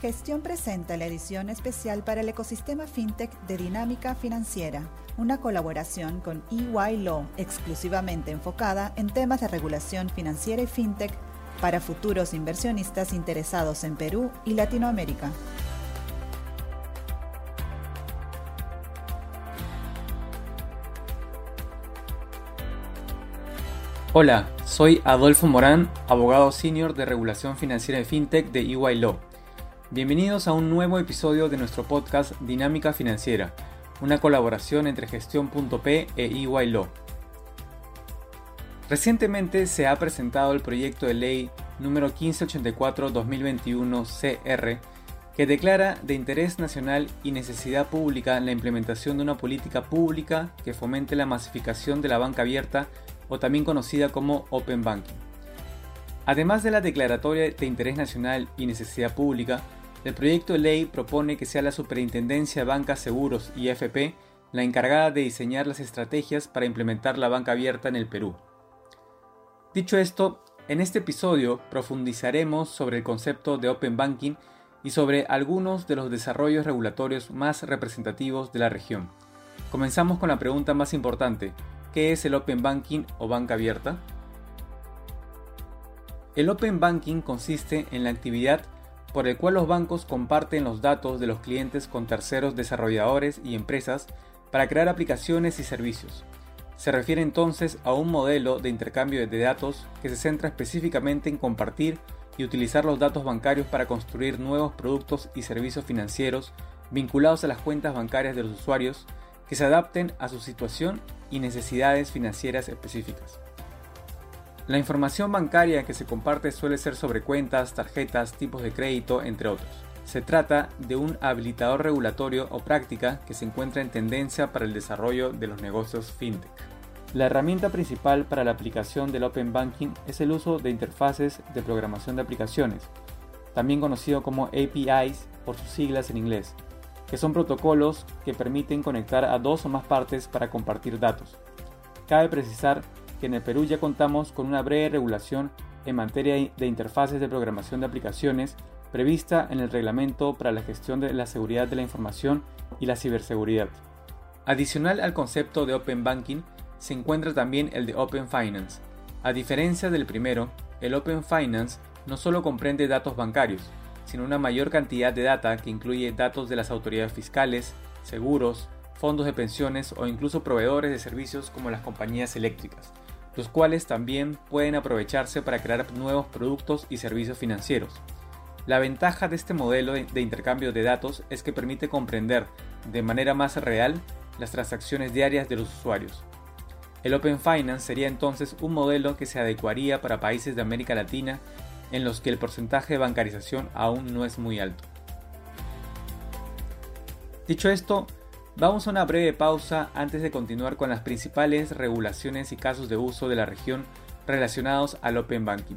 Gestión presenta la edición especial para el ecosistema fintech de Dinámica Financiera, una colaboración con EY Law exclusivamente enfocada en temas de regulación financiera y fintech para futuros inversionistas interesados en Perú y Latinoamérica. Hola, soy Adolfo Morán, abogado senior de regulación financiera y fintech de EY Law. Bienvenidos a un nuevo episodio de nuestro podcast Dinámica Financiera, una colaboración entre Gestión.p e EY. Recientemente se ha presentado el proyecto de ley número 1584-2021 CR que declara de interés nacional y necesidad pública la implementación de una política pública que fomente la masificación de la banca abierta o también conocida como Open Banking. Además de la declaratoria de interés nacional y necesidad pública, el proyecto de ley propone que sea la Superintendencia de Bancas, Seguros y FP la encargada de diseñar las estrategias para implementar la banca abierta en el Perú. Dicho esto, en este episodio profundizaremos sobre el concepto de Open Banking y sobre algunos de los desarrollos regulatorios más representativos de la región. Comenzamos con la pregunta más importante, ¿qué es el Open Banking o banca abierta? El Open Banking consiste en la actividad por el cual los bancos comparten los datos de los clientes con terceros desarrolladores y empresas para crear aplicaciones y servicios. Se refiere entonces a un modelo de intercambio de datos que se centra específicamente en compartir y utilizar los datos bancarios para construir nuevos productos y servicios financieros vinculados a las cuentas bancarias de los usuarios que se adapten a su situación y necesidades financieras específicas. La información bancaria que se comparte suele ser sobre cuentas, tarjetas, tipos de crédito, entre otros. Se trata de un habilitador regulatorio o práctica que se encuentra en tendencia para el desarrollo de los negocios fintech. La herramienta principal para la aplicación del Open Banking es el uso de interfaces de programación de aplicaciones, también conocido como APIs por sus siglas en inglés, que son protocolos que permiten conectar a dos o más partes para compartir datos. Cabe precisar que en el Perú ya contamos con una breve regulación en materia de interfaces de programación de aplicaciones prevista en el Reglamento para la Gestión de la Seguridad de la Información y la Ciberseguridad. Adicional al concepto de Open Banking, se encuentra también el de Open Finance. A diferencia del primero, el Open Finance no solo comprende datos bancarios, sino una mayor cantidad de data que incluye datos de las autoridades fiscales, seguros, fondos de pensiones o incluso proveedores de servicios como las compañías eléctricas, los cuales también pueden aprovecharse para crear nuevos productos y servicios financieros. La ventaja de este modelo de intercambio de datos es que permite comprender de manera más real las transacciones diarias de los usuarios. El Open Finance sería entonces un modelo que se adecuaría para países de América Latina en los que el porcentaje de bancarización aún no es muy alto. Dicho esto, Vamos a una breve pausa antes de continuar con las principales regulaciones y casos de uso de la región relacionados al Open Banking.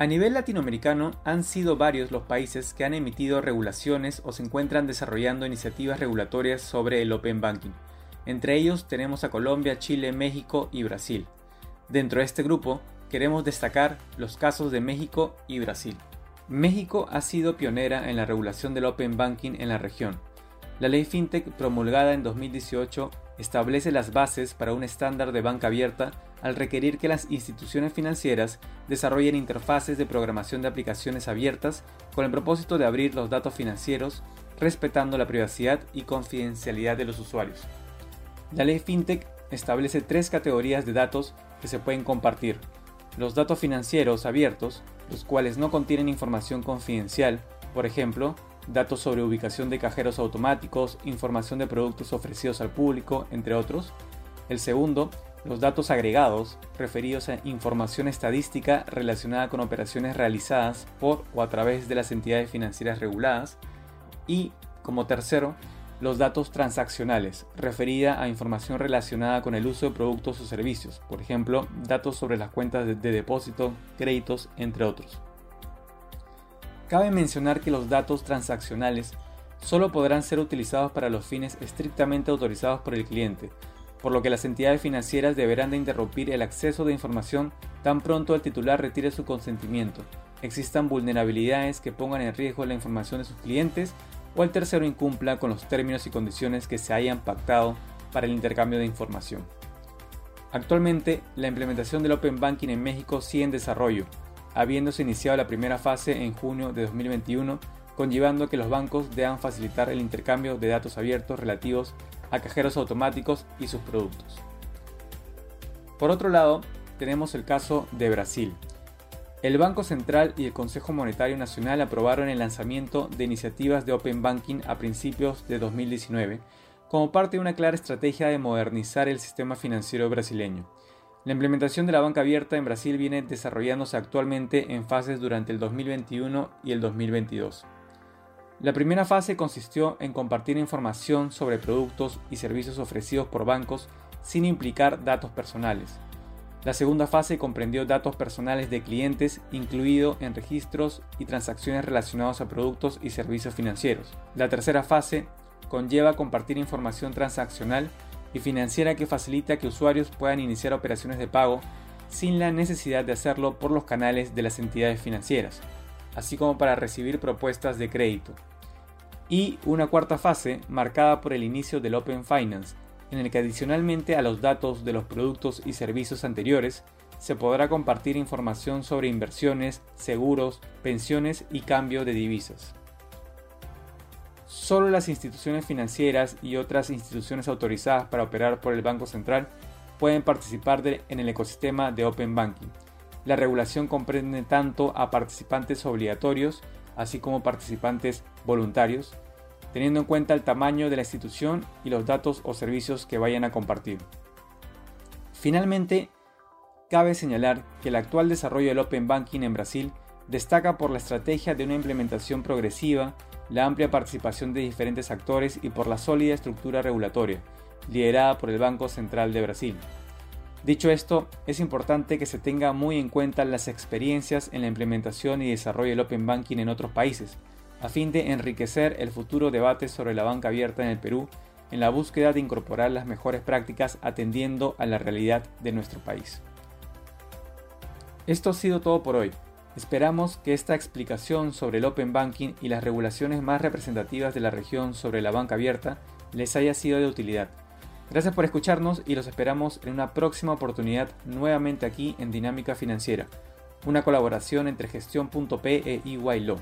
A nivel latinoamericano han sido varios los países que han emitido regulaciones o se encuentran desarrollando iniciativas regulatorias sobre el Open Banking. Entre ellos tenemos a Colombia, Chile, México y Brasil. Dentro de este grupo queremos destacar los casos de México y Brasil. México ha sido pionera en la regulación del Open Banking en la región. La ley FinTech promulgada en 2018 establece las bases para un estándar de banca abierta al requerir que las instituciones financieras desarrollen interfaces de programación de aplicaciones abiertas con el propósito de abrir los datos financieros respetando la privacidad y confidencialidad de los usuarios. La ley FinTech establece tres categorías de datos que se pueden compartir. Los datos financieros abiertos, los cuales no contienen información confidencial, por ejemplo, datos sobre ubicación de cajeros automáticos, información de productos ofrecidos al público, entre otros. El segundo, los datos agregados, referidos a información estadística relacionada con operaciones realizadas por o a través de las entidades financieras reguladas. Y, como tercero, los datos transaccionales, referida a información relacionada con el uso de productos o servicios, por ejemplo, datos sobre las cuentas de, depósito, créditos, entre otros. Cabe mencionar que los datos transaccionales solo podrán ser utilizados para los fines estrictamente autorizados por el cliente, por lo que las entidades financieras deberán de interrumpir el acceso de información tan pronto el titular retire su consentimiento, existan vulnerabilidades que pongan en riesgo la información de sus clientes o el tercero incumpla con los términos y condiciones que se hayan pactado para el intercambio de información. Actualmente, la implementación del Open Banking en México sigue en desarrollo, habiéndose iniciado la primera fase en junio de 2021, conllevando que los bancos deban facilitar el intercambio de datos abiertos relativos a cajeros automáticos y sus productos. Por otro lado, tenemos el caso de Brasil, el Banco Central y el Consejo Monetario Nacional aprobaron el lanzamiento de iniciativas de Open Banking a principios de 2019 como parte de una clara estrategia de modernizar el sistema financiero brasileño. La implementación de la banca abierta en Brasil viene desarrollándose actualmente en fases durante el 2021 y el 2022. La primera fase consistió en compartir información sobre productos y servicios ofrecidos por bancos sin implicar datos personales. La segunda fase comprendió datos personales de clientes, incluido en registros y transacciones relacionados a productos y servicios financieros. La tercera fase conlleva compartir información transaccional y financiera que facilita que usuarios puedan iniciar operaciones de pago sin la necesidad de hacerlo por los canales de las entidades financieras, así como para recibir propuestas de crédito. Y una cuarta fase marcada por el inicio del Open Finance, en el que adicionalmente a los datos de los productos y servicios anteriores, se podrá compartir información sobre inversiones, seguros, pensiones y cambio de divisas. Solo las instituciones financieras y otras instituciones autorizadas para operar por el Banco Central pueden participar en el ecosistema de Open Banking. La regulación comprende tanto a participantes obligatorios, así como participantes voluntarios, teniendo en cuenta el tamaño de la institución y los datos o servicios que vayan a compartir. Finalmente, cabe señalar que el actual desarrollo del Open Banking en Brasil destaca por la estrategia de una implementación progresiva, la amplia participación de diferentes actores y por la sólida estructura regulatoria, liderada por el Banco Central de Brasil. Dicho esto, es importante que se tenga muy en cuenta las experiencias en la implementación y desarrollo del Open Banking en otros países, a fin de enriquecer el futuro debate sobre la banca abierta en el Perú en la búsqueda de incorporar las mejores prácticas atendiendo a la realidad de nuestro país. Esto ha sido todo por hoy. Esperamos que esta explicación sobre el Open Banking y las regulaciones más representativas de la región sobre la banca abierta les haya sido de utilidad. Gracias por escucharnos y los esperamos en una próxima oportunidad nuevamente aquí en Dinámica Financiera, una colaboración entre gestión.p e EY.